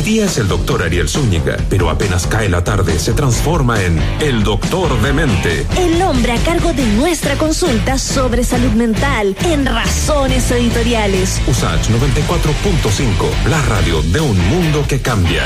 Hoy día es el doctor Ariel Zúñiga, pero apenas cae la tarde se transforma en el doctor de mente. El hombre a cargo de nuestra consulta sobre salud mental en Razones Editoriales. USACH 94.5, la radio de un mundo que cambia.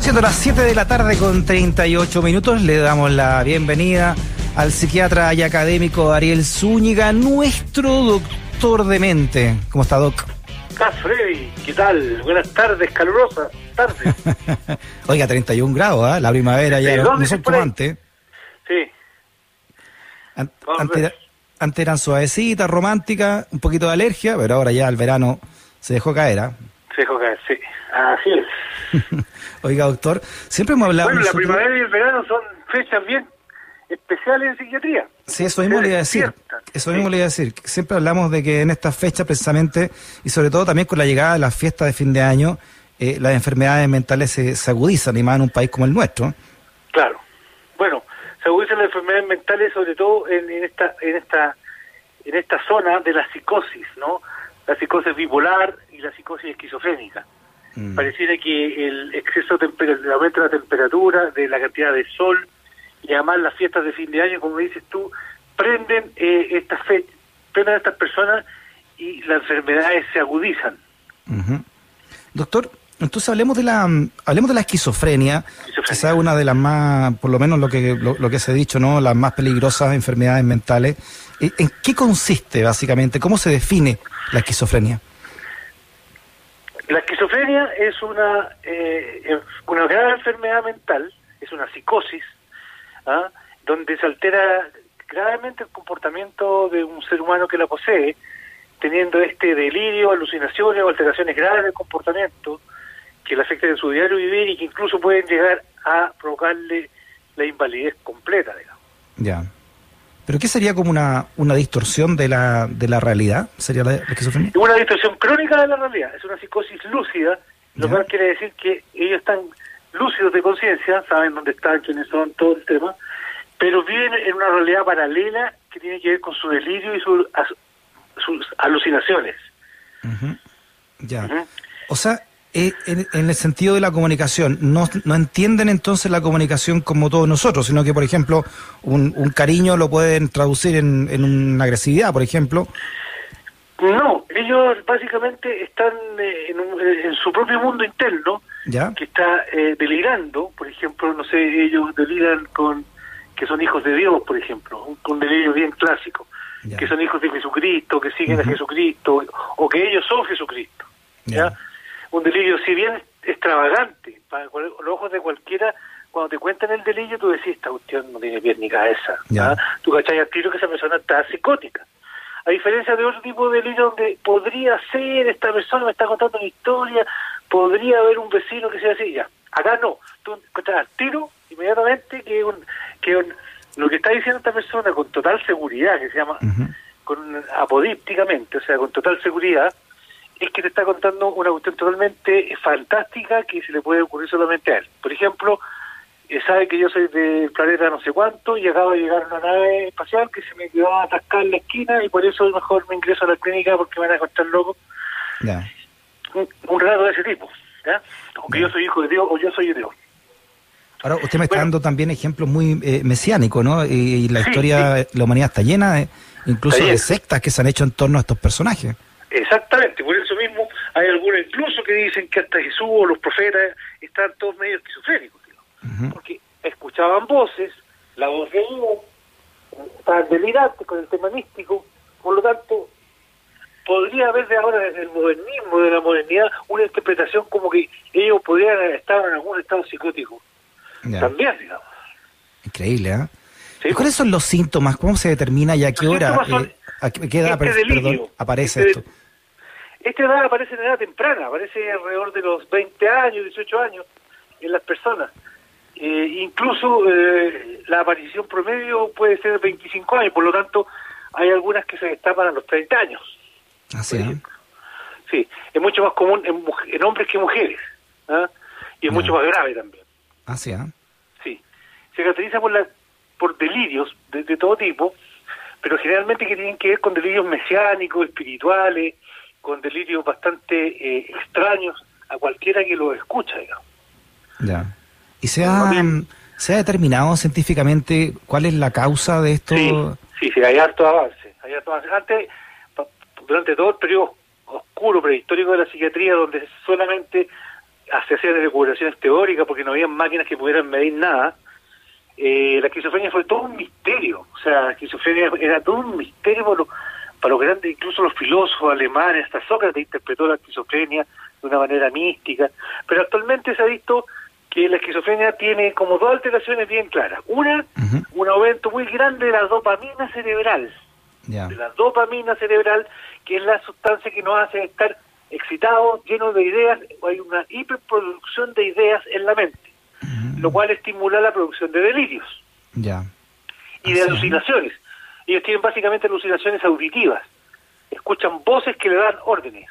Siendo las 7 de la tarde con 38 minutos, le damos la bienvenida al psiquiatra y académico Ariel Zúñiga, nuestro doctor de mente. ¿Cómo está, Doc? Freddy? ¿Qué tal? Buenas tardes, calurosas tardes. Oiga, 31 grados, ¿eh? La primavera ya no, no son como antes. Sí. An antes, antes, eran suavecitas, románticas, un poquito de alergia, pero ahora ya el verano se dejó caer, ¿ah? Se dejó caer, sí. Así es. Oiga, doctor, siempre hemos hablado... Bueno, nosotros... la primavera y el verano son fechas bien especiales en psiquiatría. Sí, eso mismo le iba a decir. Eso mismo le iba a decir. Siempre hablamos de que en estas fechas precisamente, y sobre todo también con la llegada de las fiestas de fin de año, eh, las enfermedades mentales se, se, agudizan, y más en un país como el nuestro. Claro. Bueno, se agudizan las enfermedades mentales sobre todo en, en esta en esta en esta zona de la psicosis, ¿no? La psicosis bipolar y la psicosis esquizofrénica. Mm. Pareciera que el exceso de el aumento de la temperatura, de la cantidad de sol, y además las fiestas de fin de año, como dices tú, prenden eh, estas fechas, prenden a estas personas y las enfermedades se agudizan. Uh -huh. Doctor, entonces hablemos de la hablemos de la esquizofrenia, quizás es una de las más, por lo menos lo que lo, lo, que se ha dicho, no, las más peligrosas enfermedades mentales. ¿En qué consiste básicamente? ¿Cómo se define la esquizofrenia? La esquizofrenia es una eh, una grave enfermedad mental, es una psicosis ¿ah? donde se altera gravemente el comportamiento de un ser humano que la posee, teniendo este delirio, alucinaciones o alteraciones graves del comportamiento que le afectan en su diario vivir y que incluso pueden llegar a provocarle la invalidez completa, digamos. Ya. ¿Pero qué sería como una, una distorsión de la, de la realidad? ¿Sería la, esquizofrenia? Una distorsión crónica de la realidad. Es una psicosis lúcida, lo cual quiere decir que ellos están lúcidos de conciencia, saben dónde están, quiénes son, todo el tema, pero viven en una realidad paralela que tiene que ver con su delirio y su, sus alucinaciones. Uh -huh. Ya. Uh -huh. O sea, eh, en, en, el sentido de la comunicación, no, no entienden entonces la comunicación como todos nosotros, sino que, por ejemplo, un, un cariño lo pueden traducir en, en una agresividad, por ejemplo. No, ellos básicamente están eh, en, un, en, su propio mundo interno, ¿Ya? que está eh, delirando, por ejemplo, no sé, ellos deliran con que son hijos de Dios, por ejemplo, un, un delirio bien clásico, Ya. que son hijos de Jesucristo, que siguen Uh -huh. a Jesucristo, o que ellos son Jesucristo. ¿ya? Ya. Un delirio, si bien extravagante, para los ojos de cualquiera, cuando te cuentan el delirio, tú decís, esta cuestión no tiene pies ni cabeza. Ya. ¿ah? Tú cachai al tiro que esa persona está psicótica. A diferencia de otro tipo de delirio donde podría ser, esta persona me está contando una historia, podría haber un vecino que sea así, ya. Acá no, tú encuentras al tiro inmediatamente que, un, que un- lo que está diciendo esta persona con total seguridad, que se llama Uh -huh. con apodípticamente, o sea, con total seguridad, es que te está contando una cuestión totalmente fantástica que se le puede ocurrir solamente a él. Por ejemplo, sabe que yo soy del planeta no sé cuánto y acabo de llegar una nave espacial que se me quedó atascada en la esquina y por eso mejor me ingreso a la clínica porque me van a encontrar loco. Un, un relato de ese tipo, ¿ya? O que Ya. yo soy hijo de Dios o yo soy de Dios. Ahora, usted me está Bueno. dando también ejemplos muy eh, mesiánicos, ¿no? Y, y la Sí, historia, la humanidad está llena de, incluso Está de llena. sectas que se han hecho en torno a estos personajes. Exactamente, por eso mismo hay algunos incluso que dicen que hasta Jesús o los profetas están todos medio esquizofrénicos, porque escuchaban voces, la voz de Dios, estaban delirantes con el tema místico, por lo tanto, podría haber de ahora, desde el modernismo, de la modernidad, una interpretación como que ellos podrían estado en algún estado psicótico. Ya. También, digamos. Increíble, ¿eh? ¿sí? ¿Y ¿Cuáles son los síntomas? ¿Cómo se determina y a qué Los hora, son eh, a qué qué edad este apare- delirio, perdón, aparece este- esto? Esta edad aparece en edad temprana, aparece alrededor de los 20 años, 18 años en las personas. Eh, incluso eh, la aparición promedio puede ser de 25 años, por lo tanto hay algunas que se destapan a los 30 años. Así, por ¿eh? ejemplo. Sí, es mucho más común en, en hombres que mujeres. ¿ah? Y es mucho más grave también. Así, ¿eh? Sí. Se caracteriza por, la, por delirios de, de todo tipo, pero generalmente que tienen que ver con delirios mesiánicos, espirituales, con delirios bastante eh, extraños a cualquiera que lo escucha, digamos. Ya. ¿Y se ha, se ha determinado científicamente cuál es la causa de esto? Sí, sí, hay harto avance. Hay harto avance. Antes, durante todo el periodo oscuro prehistórico de la psiquiatría, donde solamente se hacían recuperaciones teóricas porque no había máquinas que pudieran medir nada, eh, la esquizofrenia fue todo un misterio. O sea, la esquizofrenia era todo un misterio para los, para los grandes, incluso los filósofos alemanes, hasta Sócrates interpretó la esquizofrenia de una manera mística. Pero actualmente se ha visto que la esquizofrenia tiene como dos alteraciones bien claras. Una, un aumento muy grande de la dopamina cerebral. De la dopamina cerebral, que es la sustancia que nos hace estar excitados, llenos de ideas, hay una hiperproducción de ideas en la mente, lo cual estimula la producción de delirios ya. y de alucinaciones. Ellos tienen básicamente alucinaciones auditivas, escuchan voces que le dan órdenes.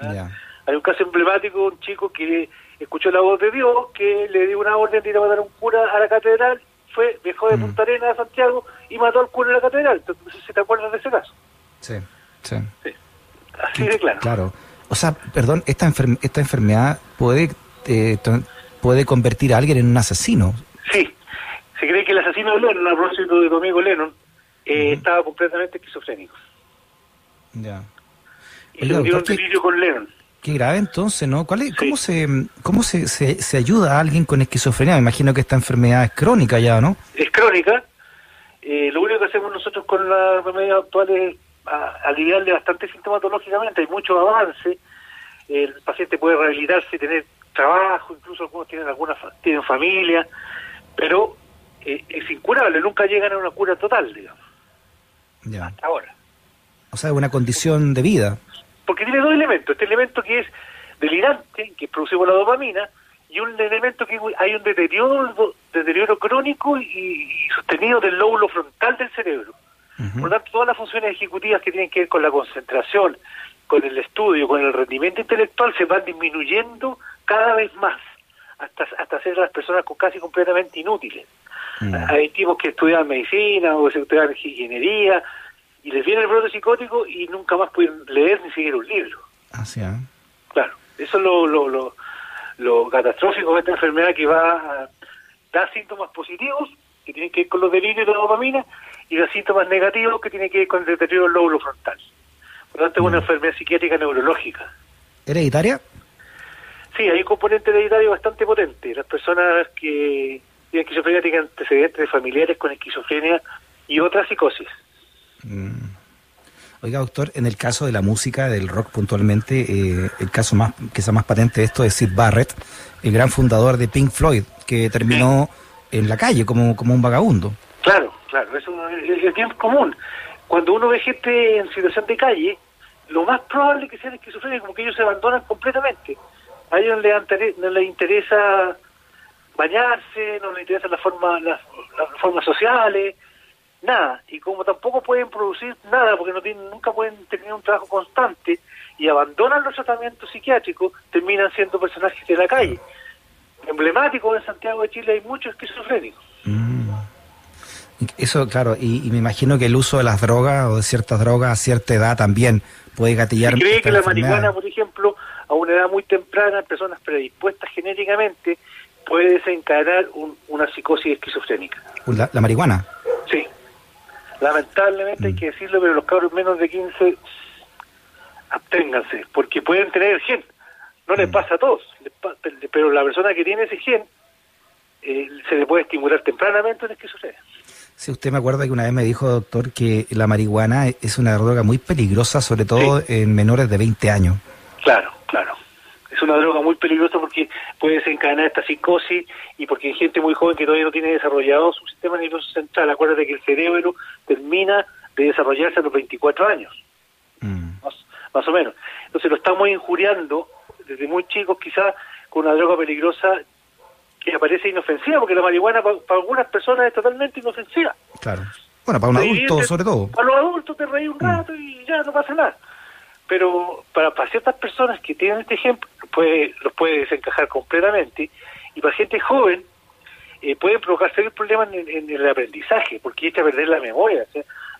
¿ah? Hay un caso emblemático, un chico que escuchó la voz de Dios, que le dio una orden de ir a matar a un cura a la catedral, fue, dejó de mm. Punta Arenas a Santiago y mató al cura en la catedral. Entonces, ¿se te acuerdas de ese caso? Sí, sí. Así de claro. Claro. O sea, perdón, esta, esta enfermedad puede, eh, puede convertir a alguien en un asesino. Sí. Se cree que el asesino de Lennon, a propósito de amigo Lennon, eh, estaba completamente esquizofrénico. Ya. Y se dio un delirio con Lennon. Qué grave entonces, ¿no? ¿Cuál es, ¿Cómo, se, cómo se, se, ayuda a alguien con esquizofrenia? Me imagino que esta enfermedad es crónica ya, ¿no? Es crónica. Eh, lo único que hacemos nosotros con la remedios actuales es aliviarle bastante sintomatológicamente. Hay mucho avance. El paciente puede rehabilitarse, tener trabajo, incluso algunos tienen alguna tienen familia, pero eh, es incurable. Nunca llegan a una cura total, digamos. Ya. Hasta ahora. O sea, es una condición de vida porque tiene dos elementos. Este elemento que es delirante, que es producido por la dopamina, y un elemento que hay un deterioro, deterioro crónico y, sostenido del lóbulo frontal del cerebro. Por lo tanto, todas las funciones ejecutivas que tienen que ver con la concentración, con el estudio, con el rendimiento intelectual, se van disminuyendo cada vez más, hasta, hasta hacer a las personas casi completamente inútiles. Hay tipos que estudian medicina o que estudian ingeniería, y les viene el brote psicótico y nunca más pueden leer ni seguir un libro. Así, ¿eh? Claro, eso es lo, lo, lo, lo, catastrófico de esta enfermedad que va a dar síntomas positivos, que tienen que ver con los delirios de la dopamina, y da síntomas negativos que tienen que ver con el deterioro del lóbulo frontal. Por lo tanto, es una enfermedad psiquiátrica neurológica. ¿Hereditaria? Sí, hay un componente hereditario bastante potente. Las personas que tienen esquizofrenia tienen antecedentes de familiares con esquizofrenia y otras psicosis. Mm. Oiga, doctor, en el caso de la música, del rock puntualmente, eh, el caso más quizá más patente de esto es Sid Barrett, el gran fundador de Pink Floyd, que terminó en la calle como, como un vagabundo. Claro, claro, eso es, bien común. Cuando uno ve gente en situación de calle, lo más probable que sean esquizofrénicos, como que ellos se abandonan completamente. A ellos no les, interesa bañarse, no les interesa la forma, las formas sociales, nada. Y como tampoco pueden producir nada, porque no tienen, nunca pueden tener un trabajo constante y abandonan los tratamientos psiquiátricos, terminan siendo personajes de la calle. Emblemático en Santiago de Chile hay muchos esquizofrénicos. Mm. Eso, claro, y, me imagino que el uso de las drogas o de ciertas drogas a cierta edad también puede gatillar. Se cree que la marihuana, por ejemplo, a una edad muy temprana, personas predispuestas genéticamente, puede desencadenar una psicosis esquizofrénica. ¿La marihuana? Lamentablemente hay mm. que decirlo, pero los cabros menos de 15, absténganse, porque pueden tener el gen. No les mm. pasa a todos, pero la persona que tiene ese gen eh, se le puede estimular tempranamente en esquizofrenia. Sí, usted me acuerda que una vez me dijo, doctor, que la marihuana es una droga muy peligrosa, sobre todo en menores de 20 años. Claro, una droga muy peligrosa porque puede desencadenar esta psicosis y porque hay gente muy joven que todavía no tiene desarrollado su sistema nervioso central. Acuérdate que el cerebro termina de desarrollarse a los 24 años, mm. más, o menos. Entonces lo estamos injuriando desde muy chicos quizás con una droga peligrosa que aparece inofensiva, porque la marihuana para, algunas personas es totalmente inofensiva. Claro. Bueno, para un adulto sobre todo. Para los adultos te reí un mm. rato y ya no pasa nada pero para, para ciertas personas que tienen este ejemplo, puede, los puede desencajar completamente, y para gente joven eh, puede provocar serios problemas en, el aprendizaje, porque echa a perder la memoria.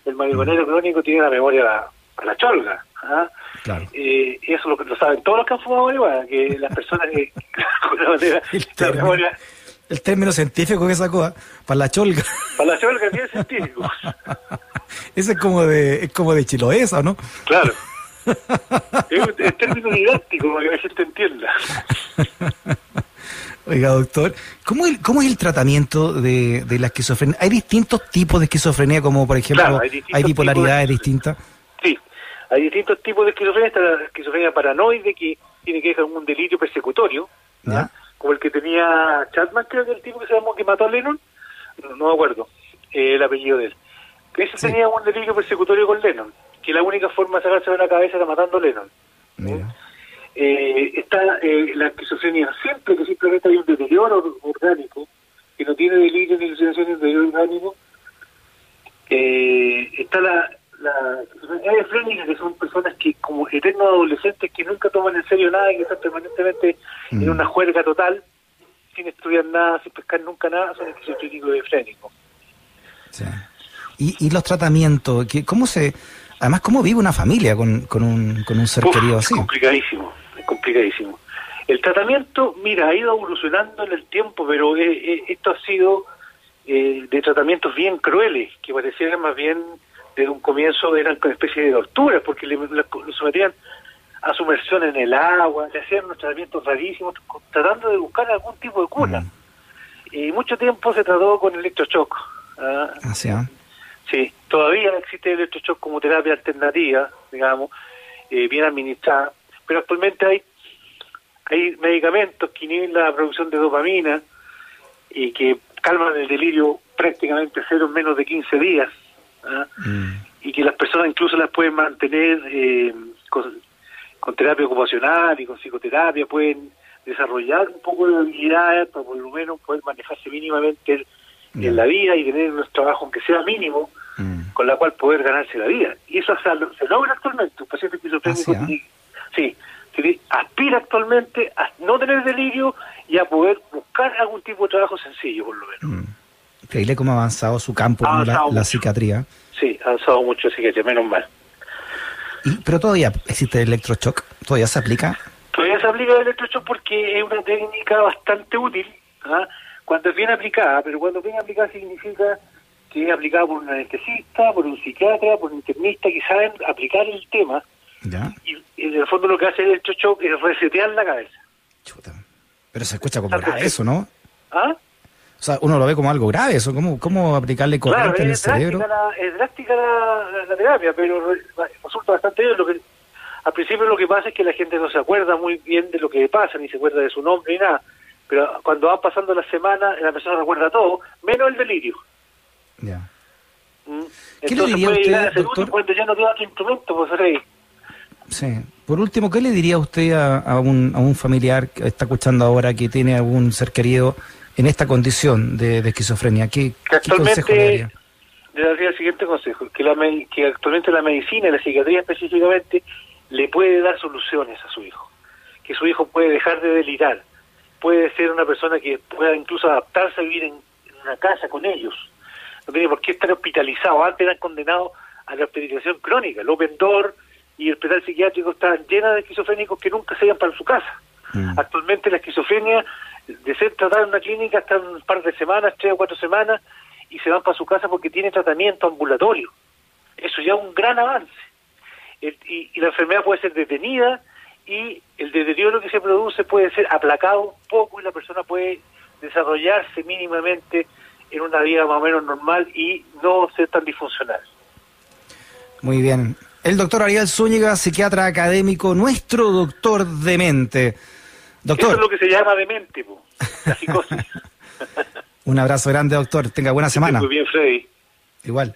el marihuanero crónico tiene la memoria a la cholga. ¿ah? Claro. Eh, eso lo, lo saben todos los que han fumado marihuana, que las personas que la manera, El la memoria, El término científico que sacó, ¿ah? para la cholga. para la cholga tiene científico. Ese es como de, es como de chiloesa, ¿no? Claro. Es término didáctico para que la gente entienda. Oiga, doctor, ¿cómo, el- cómo es el tratamiento de, de la esquizofrenia? ¿Hay distintos tipos de esquizofrenia, como por ejemplo, Claro, hay hay, bipolaridades de- distintas? Sí, hay distintos tipos de esquizofrenia. Está la esquizofrenia paranoide, que tiene que ver con un delirio persecutorio. ¿Ya? como el que tenía Chapman, creo que el tipo que se llamó que mató a Lennon. No, no me acuerdo eh, el apellido de él. Que ese Sí. tenía un delirio persecutorio con Lennon, que la única forma de sacarse de la cabeza era matando a Lennon. Mira. Eh, está eh, la esquizofrenia simple, que simplemente hay un deterioro orgánico, que no tiene delirio ni alucinación ni deterioro orgánico. Eh, está la, la esquizofrenia que son personas que, como eternos adolescentes, que nunca toman en serio nada y que están permanentemente en Mm. una juerga total, sin estudiar nada, sin pescar nunca nada, son esquizofrénicos y esfrénicos. Sí. ¿Y, y los tratamientos? ¿qué- ¿Cómo se...? Además, ¿cómo vive una familia con, con, un, con un ser Uf, querido es así? complicadísimo, es complicadísimo. El tratamiento, mira, ha ido evolucionando en el tiempo, pero eh, eh, esto ha sido eh, de tratamientos bien crueles, que parecieran más bien desde un comienzo eran con especie de torturas, porque le, le- lo sometían a sumersión en el agua, le hacían unos tratamientos rarísimos, tratando de buscar algún tipo de cura. Mm. Y mucho tiempo se trató con electroshock. ¿ah? Así, ¿ah? Sí, todavía existe el electroshock como terapia alternativa, digamos, eh, bien administrada, pero actualmente hay hay medicamentos que inhiben la producción de dopamina y que calman el delirio prácticamente cero en menos de 15 días, ¿ah? Mm. y que las personas incluso las pueden mantener eh, con, con terapia ocupacional y con psicoterapia, pueden desarrollar un poco de habilidades para por lo menos poder manejarse mínimamente en, En la vida y tener un trabajo aunque sea mínimo Mm. con la cual poder ganarse la vida. Y eso se, se logra actualmente. Un paciente esquizofrénico Ah, sí, tiene- sí, aspira actualmente a no tener delirio y a poder buscar algún tipo de trabajo sencillo, por lo menos. Mm. Increíble cómo ha avanzado su campo, ¿no? la, la psiquiatría. Sí, ha avanzado mucho, así que menos mal. Y- pero todavía existe el electroshock, todavía se aplica. Todavía se aplica el electroshock porque es una técnica bastante útil ¿ah? Cuando es bien aplicada, pero cuando es bien aplicada significa que es aplicada por un anestesista, por un psiquiatra, por un internista que saben aplicar el tema ¿Ya? y, y en el fondo lo que hace el electroshock es resetear la cabeza. Chuta. Pero se escucha como grave eso, ¿no? ¿Ah? O sea, uno lo ve como algo grave eso. ¿Cómo, cómo aplicarle corriente Claro, en el cerebro? la, es drástica la, la- la terapia, pero re- resulta bastante bien. Lo que, al principio lo que pasa es que la gente no se acuerda muy bien de lo que pasa, ni se acuerda de su nombre ni nada. Pero cuando van pasando las semanas, la persona recuerda todo, menos el delirio. Ya. ¿Mm? ¿Qué le diría puede usted, llegar a ser doctor? útil cuando ya no otro instrumento, pues Rey. Sí. Por último, ¿qué le diría usted a, a un, a un familiar que está escuchando ahora que tiene algún ser querido en esta condición de, de esquizofrenia? ¿Qué, Que qué consejo le daría? actualmente, le daría el siguiente consejo, que, la, que actualmente la medicina y la psiquiatría específicamente le puede dar soluciones a su hijo, que su hijo puede dejar de delirar, puede ser una persona que pueda incluso adaptarse a vivir en, en una casa con ellos, no tiene por qué estar hospitalizado, antes eran condenados a la hospitalización crónica, el Open Door y el hospital psiquiátrico estaban llenas de esquizofrénicos que nunca se iban para su casa. Mm. Actualmente la esquizofrenia, de ser tratada en una clínica hasta un par de semanas, tres o cuatro semanas, y se van para su casa porque tiene tratamiento ambulatorio. Eso ya es un gran avance. El- y, y la enfermedad puede ser detenida y el deterioro que se produce puede ser aplacado un poco y la persona puede desarrollarse mínimamente en una vida más o menos normal y no ser tan disfuncional. Muy bien. El doctor Ariel Zúñiga, psiquiatra académico, nuestro doctor de mente. Eso Doctor, es lo que se llama demente, po, la psicosis. un abrazo grande, doctor. Tenga buena semana. Muy bien, Freddy. Igual.